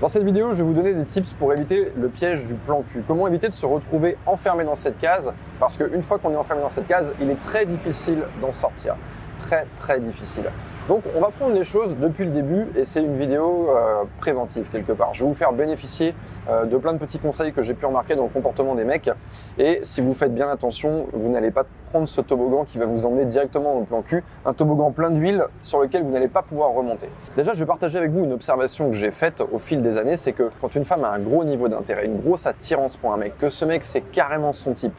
Dans cette vidéo, je vais vous donner des tips pour éviter le piège du plan cul. Comment éviter de se retrouver enfermé dans cette case? Parce qu'une fois qu'on est enfermé dans cette case, il est très difficile d'en sortir. Très très difficile. Donc on va prendre les choses depuis le début et c'est une vidéo euh, préventive quelque part. Je vais vous faire bénéficier euh, de plein de petits conseils que j'ai pu remarquer dans le comportement des mecs. Et si vous faites bien attention, vous n'allez pas prendre ce toboggan qui va vous emmener directement dans le plan cul, un toboggan plein d'huile sur lequel vous n'allez pas pouvoir remonter. Déjà, je vais partager avec vous une observation que j'ai faite au fil des années, c'est que quand une femme a un gros niveau d'intérêt, une grosse attirance pour un mec, que ce mec c'est carrément son type,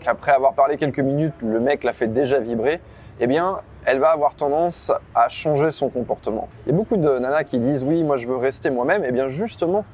qu'après avoir parlé quelques minutes, le mec l'a fait déjà vibrer, eh bien, elle va avoir tendance à changer son comportement. Il y a beaucoup de nanas qui disent oui, moi je veux rester moi-même. Eh bien, justement,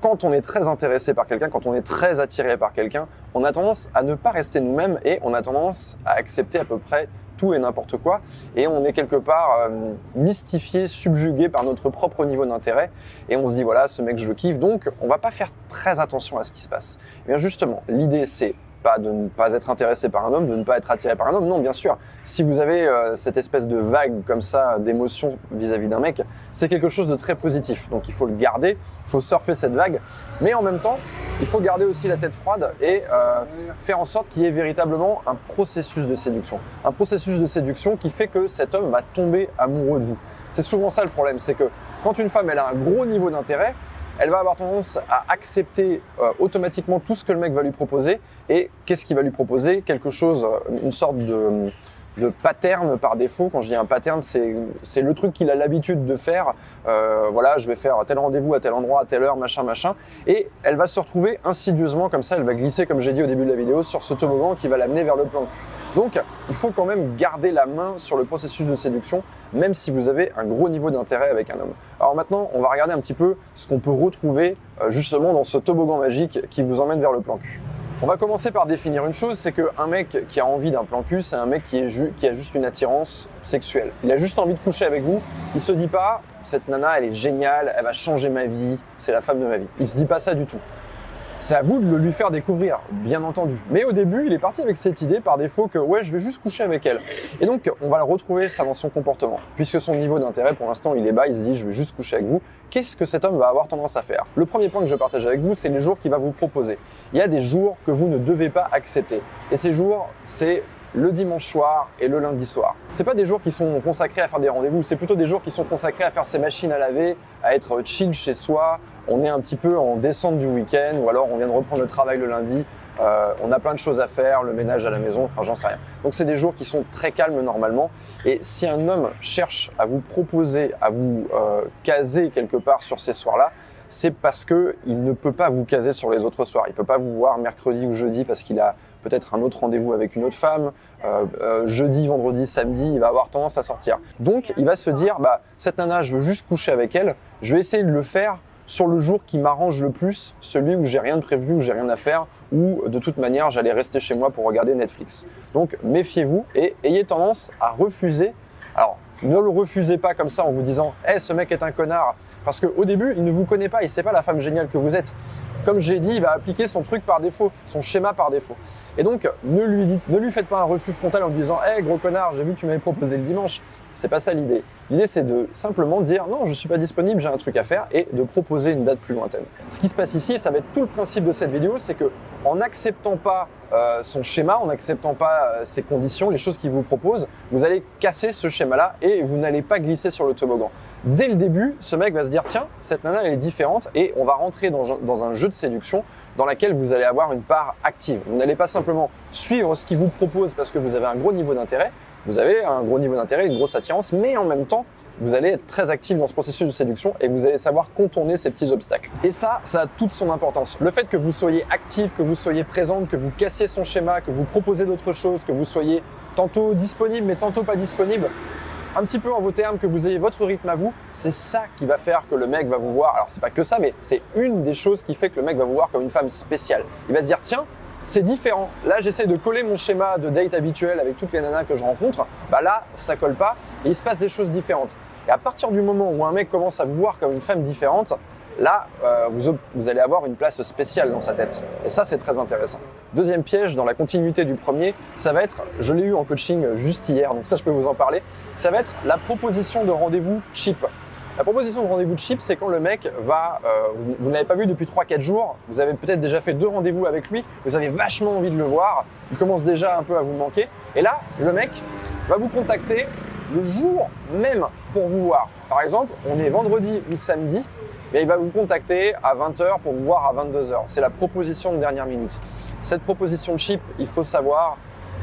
quand on est très intéressé par quelqu'un, quand on est très attiré par quelqu'un, on a tendance à ne pas rester nous-mêmes et on a tendance à accepter à peu près tout et n'importe quoi. Et on est quelque part euh, mystifié, subjugué par notre propre niveau d'intérêt. Et on se dit, voilà, ce mec, je le kiffe. Donc, on va pas faire très attention à ce qui se passe. Et bien justement, l'idée, c'est pas de ne pas être intéressé par un homme, de ne pas être attiré par un homme. Non, bien sûr. Si vous avez euh, cette espèce de vague comme ça d'émotion vis-à-vis d'un mec, c'est quelque chose de très positif. Donc il faut le garder, il faut surfer cette vague. Mais en même temps, il faut garder aussi la tête froide et euh, faire en sorte qu'il y ait véritablement un processus de séduction. Un processus de séduction qui fait que cet homme va tomber amoureux de vous. C'est souvent ça le problème, c'est que quand une femme elle a un gros niveau d'intérêt, elle va avoir tendance à accepter euh, automatiquement tout ce que le mec va lui proposer. Et qu'est-ce qu'il va lui proposer? Quelque chose, euh, une sorte de, de pattern par défaut. Quand je dis un pattern, c'est le truc qu'il a l'habitude de faire. Euh, voilà, je vais faire tel rendez-vous à tel endroit, à telle heure, machin, machin. Et elle va se retrouver insidieusement comme ça, elle va glisser, comme j'ai dit au début de la vidéo, sur ce toboggan qui va l'amener vers le plan cul. Donc, il faut quand même garder la main sur le processus de séduction, même si vous avez un gros niveau d'intérêt avec un homme. Alors maintenant, on va regarder un petit peu ce qu'on peut retrouver euh, justement dans ce toboggan magique qui vous emmène vers le plan cul. On va commencer par définir une chose, c'est qu'un mec qui a envie d'un plan cul, c'est un mec qui, qui a juste une attirance sexuelle. Il a juste envie de coucher avec vous. Il se dit pas, cette nana, elle est géniale, elle va changer ma vie, c'est la femme de ma vie. Il se dit pas ça du tout. C'est à vous de le lui faire découvrir, bien entendu. Mais au début, il est parti avec cette idée par défaut que ouais, je vais juste coucher avec elle. Et donc, on va le retrouver ça dans son comportement. Puisque son niveau d'intérêt, pour l'instant, il est bas, il se dit je vais juste coucher avec vous. Qu'est-ce que cet homme va avoir tendance à faire? Le premier point que je partage avec vous, c'est les jours qu'il va vous proposer. Il y a des jours que vous ne devez pas accepter. Et ces jours, c'est le dimanche soir et le lundi soir. C'est pas des jours qui sont consacrés à faire des rendez-vous, c'est plutôt des jours qui sont consacrés à faire ses machines à laver, à être chill chez soi. On est un petit peu en descente du week-end ou alors on vient de reprendre le travail le lundi. Euh, on a plein de choses à faire, le ménage à la maison, enfin j'en sais rien. Donc c'est des jours qui sont très calmes normalement. Et si un homme cherche à vous proposer, à vous euh, caser quelque part sur ces soirs-là, c'est parce que il ne peut pas vous caser sur les autres soirs. Il peut pas vous voir mercredi ou jeudi parce qu'il a peut-être un autre rendez-vous avec une autre femme. Euh, euh, jeudi, vendredi, samedi, il va avoir tendance à sortir. Donc, il va se dire, bah cette nana, je veux juste coucher avec elle. Je vais essayer de le faire sur le jour qui m'arrange le plus, celui où j'ai rien de prévu, où j'ai rien à faire, ou de toute manière j'allais rester chez moi pour regarder Netflix. Donc méfiez-vous et ayez tendance à refuser. Alors ne le refusez pas comme ça en vous disant Eh, ce mec est un connard !» Parce qu'au début, il ne vous connaît pas, il sait pas la femme géniale que vous êtes. Comme j'ai dit, il va appliquer son truc par défaut, son schéma par défaut. Et donc, ne lui, dites, ne lui faites pas un refus frontal en lui disant Eh, gros connard, j'ai vu que tu m'avais proposé le dimanche !» C'est pas ça l'idée. L'idée, c'est de simplement dire non, je suis pas disponible, j'ai un truc à faire et de proposer une date plus lointaine. Ce qui se passe ici, ça va être tout le principe de cette vidéo, c'est que en n'acceptant pas euh, son schéma, en n'acceptant pas euh, ses conditions, les choses qu'il vous propose, vous allez casser ce schéma-là et vous n'allez pas glisser sur le toboggan. Dès le début, ce mec va se dire tiens, cette nana elle est différente et on va rentrer dans, un jeu de séduction dans laquelle vous allez avoir une part active. Vous n'allez pas simplement suivre ce qu'il vous propose parce que vous avez un gros niveau d'intérêt, vous avez un gros niveau d'intérêt, une grosse attirance, mais en même temps, vous allez être très actif dans ce processus de séduction et vous allez savoir contourner ces petits obstacles. Et ça, ça a toute son importance. Le fait que vous soyez actif, que vous soyez présente, que vous cassiez son schéma, que vous proposez d'autres choses, que vous soyez tantôt disponible mais tantôt pas disponible, un petit peu en vos termes, que vous ayez votre rythme à vous, c'est ça qui va faire que le mec va vous voir. Alors c'est pas que ça, mais c'est une des choses qui fait que le mec va vous voir comme une femme spéciale. Il va se dire tiens, c'est différent. Là, j'essaie de coller mon schéma de date habituel avec toutes les nanas que je rencontre. Bah là, ça colle pas et il se passe des choses différentes. Et à partir du moment où un mec commence à vous voir comme une femme différente, là, euh, vous, allez avoir une place spéciale dans sa tête. Et ça, c'est très intéressant. Deuxième piège, dans la continuité du premier, ça va être, je l'ai eu en coaching juste hier, donc ça, je peux vous en parler, ça va être la proposition de rendez-vous cheap. La proposition de rendez-vous cheap, c'est quand le mec va, euh, vous, vous ne l'avez pas vu depuis 3-4 jours, vous avez peut-être déjà fait deux rendez-vous avec lui, vous avez vachement envie de le voir, il commence déjà un peu à vous manquer, et là, le mec va vous contacter le jour même pour vous voir. Par exemple, on est vendredi ou samedi, et il va vous contacter à 20h pour vous voir à 22h. C'est la proposition de dernière minute. Cette proposition cheap, il faut savoir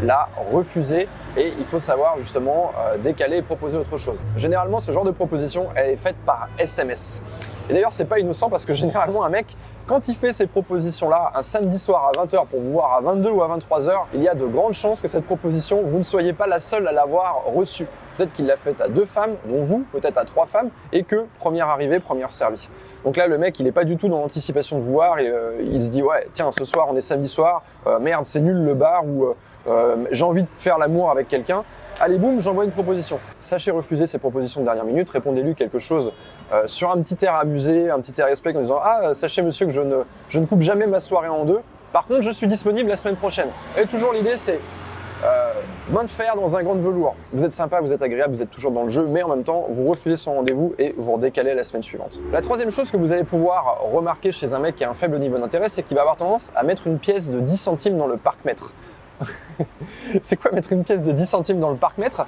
la refuser et il faut savoir justement euh, décaler et proposer autre chose. Généralement, ce genre de proposition, elle est faite par SMS. Et d'ailleurs, c'est pas innocent parce que généralement, un mec, quand il fait ces propositions-là un samedi soir à 20h pour vous voir à 22 ou à 23h, il y a de grandes chances que cette proposition, vous ne soyez pas la seule à l'avoir reçue. Peut-être qu'il l'a faite à deux femmes, dont vous, peut-être à trois femmes, et que première arrivée, première servie. Donc là, le mec, il n'est pas du tout dans l'anticipation de voir, et, euh, il se dit ouais, tiens, ce soir, on est samedi soir, euh, merde, c'est nul le bar, ou euh, j'ai envie de faire l'amour avec quelqu'un. Allez, boum, j'envoie une proposition. Sachez refuser ces propositions de dernière minute, répondez-lui quelque chose sur un petit air amusé, un petit air respect en disant ah, sachez monsieur que je ne, je ne coupe jamais ma soirée en deux. Par contre, je suis disponible la semaine prochaine. Et toujours l'idée, c'est euh, de fer dans un grand velours. Vous êtes sympa, vous êtes agréable, vous êtes toujours dans le jeu, mais en même temps, vous refusez son rendez-vous et vous redécalez la semaine suivante. La troisième chose que vous allez pouvoir remarquer chez un mec qui a un faible niveau d'intérêt, c'est qu'il va avoir tendance à mettre une pièce de 10 centimes dans le parc-mètre. c'est quoi mettre une pièce de 10 centimes dans le parc-mètre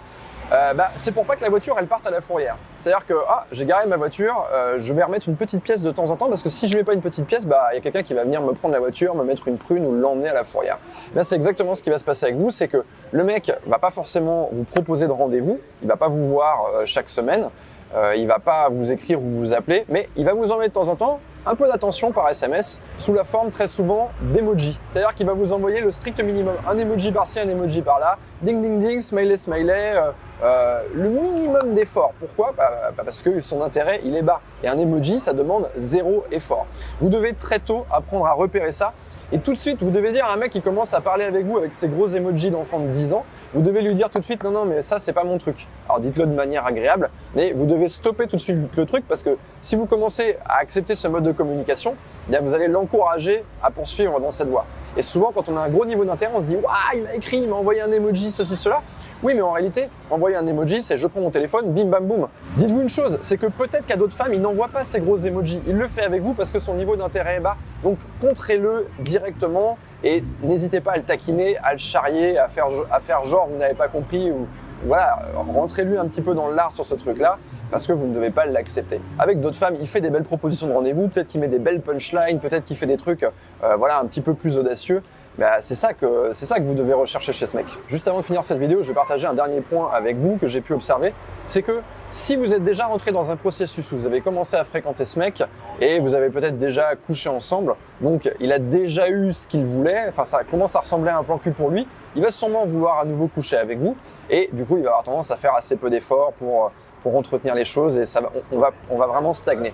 euh, bah, c'est pour pas que la voiture elle parte à la fourrière. C'est-à-dire que ah, j'ai garé ma voiture, euh, je vais remettre une petite pièce de temps en temps parce que si je mets pas une petite pièce, bah il y a quelqu'un qui va venir me prendre la voiture, me mettre une prune ou l'emmener à la fourrière. Là c'est exactement ce qui va se passer avec vous, c'est que le mec va pas forcément vous proposer de rendez-vous, il va pas vous voir euh, chaque semaine, euh, il va pas vous écrire ou vous appeler, mais il va vous envoyer de temps en temps un peu d'attention par SMS sous la forme très souvent d'emoji. C'est-à-dire qu'il va vous envoyer le strict minimum, un emoji par-ci, un emoji par-là, ding ding ding, smiley smiley, euh, euh, le minimum d'effort. Pourquoi? Bah, bah, Parce que son intérêt, il est bas. Et un emoji, ça demande zéro effort. Vous devez très tôt apprendre à repérer ça. Et tout de suite, vous devez dire à un mec qui commence à parler avec vous avec ses gros emojis d'enfant de 10 ans, vous devez lui dire tout de suite non non mais ça c'est pas mon truc. Alors dites-le de manière agréable, mais vous devez stopper tout de suite le truc parce que si vous commencez à accepter ce mode de communication, eh bien vous allez l'encourager à poursuivre dans cette voie. Et souvent quand on a un gros niveau d'intérêt, on se dit waouh il m'a écrit, il m'a envoyé un emoji ceci cela. Oui mais en réalité envoyer un emoji c'est je prends mon téléphone, bim bam boum. Dites-vous une chose, c'est que peut-être qu'à d'autres femmes il n'envoie pas ces gros emojis, il le fait avec vous parce que son niveau d'intérêt est bas. Donc contrez-le directement et n'hésitez pas à le taquiner, à le charrier, à faire, à faire genre vous n'avez pas compris ou voilà, rentrez-lui un petit peu dans l'art sur ce truc-là parce que vous ne devez pas l'accepter. Avec d'autres femmes, il fait des belles propositions de rendez-vous, peut-être qu'il met des belles punchlines, peut-être qu'il fait des trucs euh, voilà un petit peu plus audacieux. Bah, c'est ça que c'est ça que vous devez rechercher chez ce mec. Juste avant de finir cette vidéo, je vais partager un dernier point avec vous que j'ai pu observer, c'est que si vous êtes déjà rentré dans un processus où vous avez commencé à fréquenter ce mec et vous avez peut-être déjà couché ensemble, donc il a déjà eu ce qu'il voulait, enfin ça commence à ressembler à un plan cul pour lui, il va sûrement vouloir à nouveau coucher avec vous et du coup il va avoir tendance à faire assez peu d'efforts pour pour entretenir les choses et ça va, on, va, on va vraiment stagner.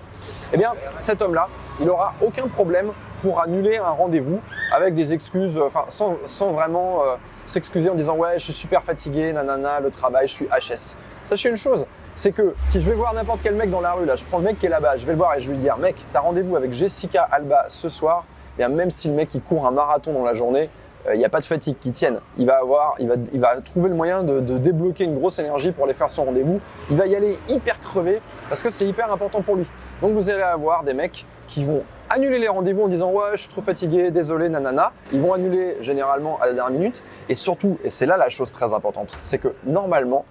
Eh bien, cet homme-là, il aura aucun problème pour annuler un rendez-vous avec des excuses, enfin, sans, sans vraiment euh, s'excuser en disant ouais, je suis super fatigué, nanana, le travail, je suis HS. Sachez une chose, c'est que si je vais voir n'importe quel mec dans la rue, là, je prends le mec qui est là-bas, je vais le voir et je vais lui dire, mec, t'as rendez-vous avec Jessica Alba ce soir, bien même si le mec il court un marathon dans la journée, il euh, n'y a pas de fatigue qui tienne. Il va avoir, il va, il va trouver le moyen de, de débloquer une grosse énergie pour aller faire son rendez-vous. Il va y aller hyper crevé parce que c'est hyper important pour lui. Donc vous allez avoir des mecs qui vont annuler les rendez-vous en disant ouais je suis trop fatigué, désolé, nanana. Ils vont annuler généralement à la dernière minute et surtout, et c'est là la chose très importante, c'est que normalement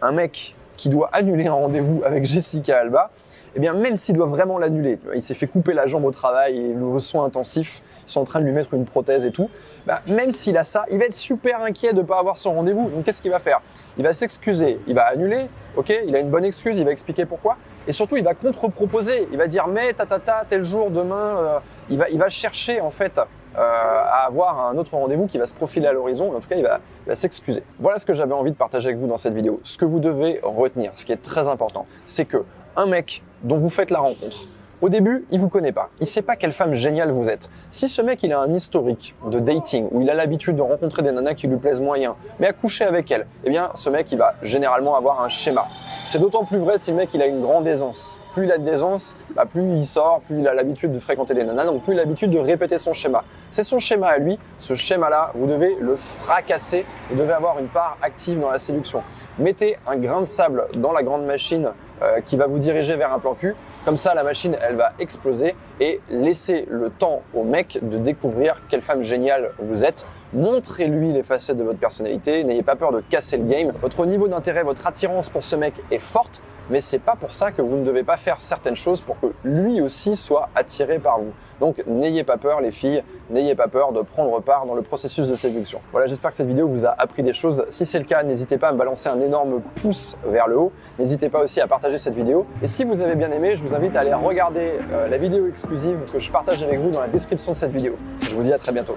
un mec qui doit annuler un rendez-vous avec Jessica Alba, eh bien même s'il doit vraiment l'annuler, il s'est fait couper la jambe au travail et le soin intensif, ils sont en train de lui mettre une prothèse et tout, bah, même s'il a ça, il va être super inquiet de ne pas avoir son rendez-vous. Donc qu'est-ce qu'il va faire? Il va s'excuser, il va annuler, ok, il a une bonne excuse, il va expliquer pourquoi, et surtout il va contre-proposer, il va dire mais ta ta ta tel jour demain, euh, il va il va chercher en fait à avoir un autre rendez-vous qui va se profiler à l'horizon. En tout cas, il va, va s'excuser. Voilà ce que j'avais envie de partager avec vous dans cette vidéo. Ce que vous devez retenir, ce qui est très important, c'est que un mec dont vous faites la rencontre, au début, il vous connaît pas. Il sait pas quelle femme géniale vous êtes. Si ce mec, il a un historique de dating où il a l'habitude de rencontrer des nanas qui lui plaisent moyen, mais à coucher avec elles, eh bien, ce mec, il va généralement avoir un schéma. C'est d'autant plus vrai si le mec, il a une grande aisance. plus il a de l'aisance, bah, plus il sort, plus il a l'habitude de fréquenter les nanas, donc plus l'habitude de répéter son schéma. C'est son schéma à lui, ce schéma-là, vous devez le fracasser, vous devez avoir une part active dans la séduction. Mettez un grain de sable dans la grande machine euh, qui va vous diriger vers un plan cul, comme ça, la machine, elle va exploser et laissez le temps au mec de découvrir quelle femme géniale vous êtes. Montrez-lui les facettes de votre personnalité. N'ayez pas peur de casser le game. Votre niveau d'intérêt, votre attirance pour ce mec est forte mais c'est pas pour ça que vous ne devez pas faire certaines choses pour que lui aussi soit attiré par vous. Donc n'ayez pas peur les filles, n'ayez pas peur de prendre part dans le processus de séduction. Voilà, j'espère que cette vidéo vous a appris des choses. Si c'est le cas, n'hésitez pas à me balancer un énorme pouce vers le haut. N'hésitez pas aussi à partager cette vidéo. Et si vous avez bien aimé, je vous invite à aller regarder euh, la vidéo exclusive que je partage avec vous dans la description de cette vidéo. Je vous dis à très bientôt.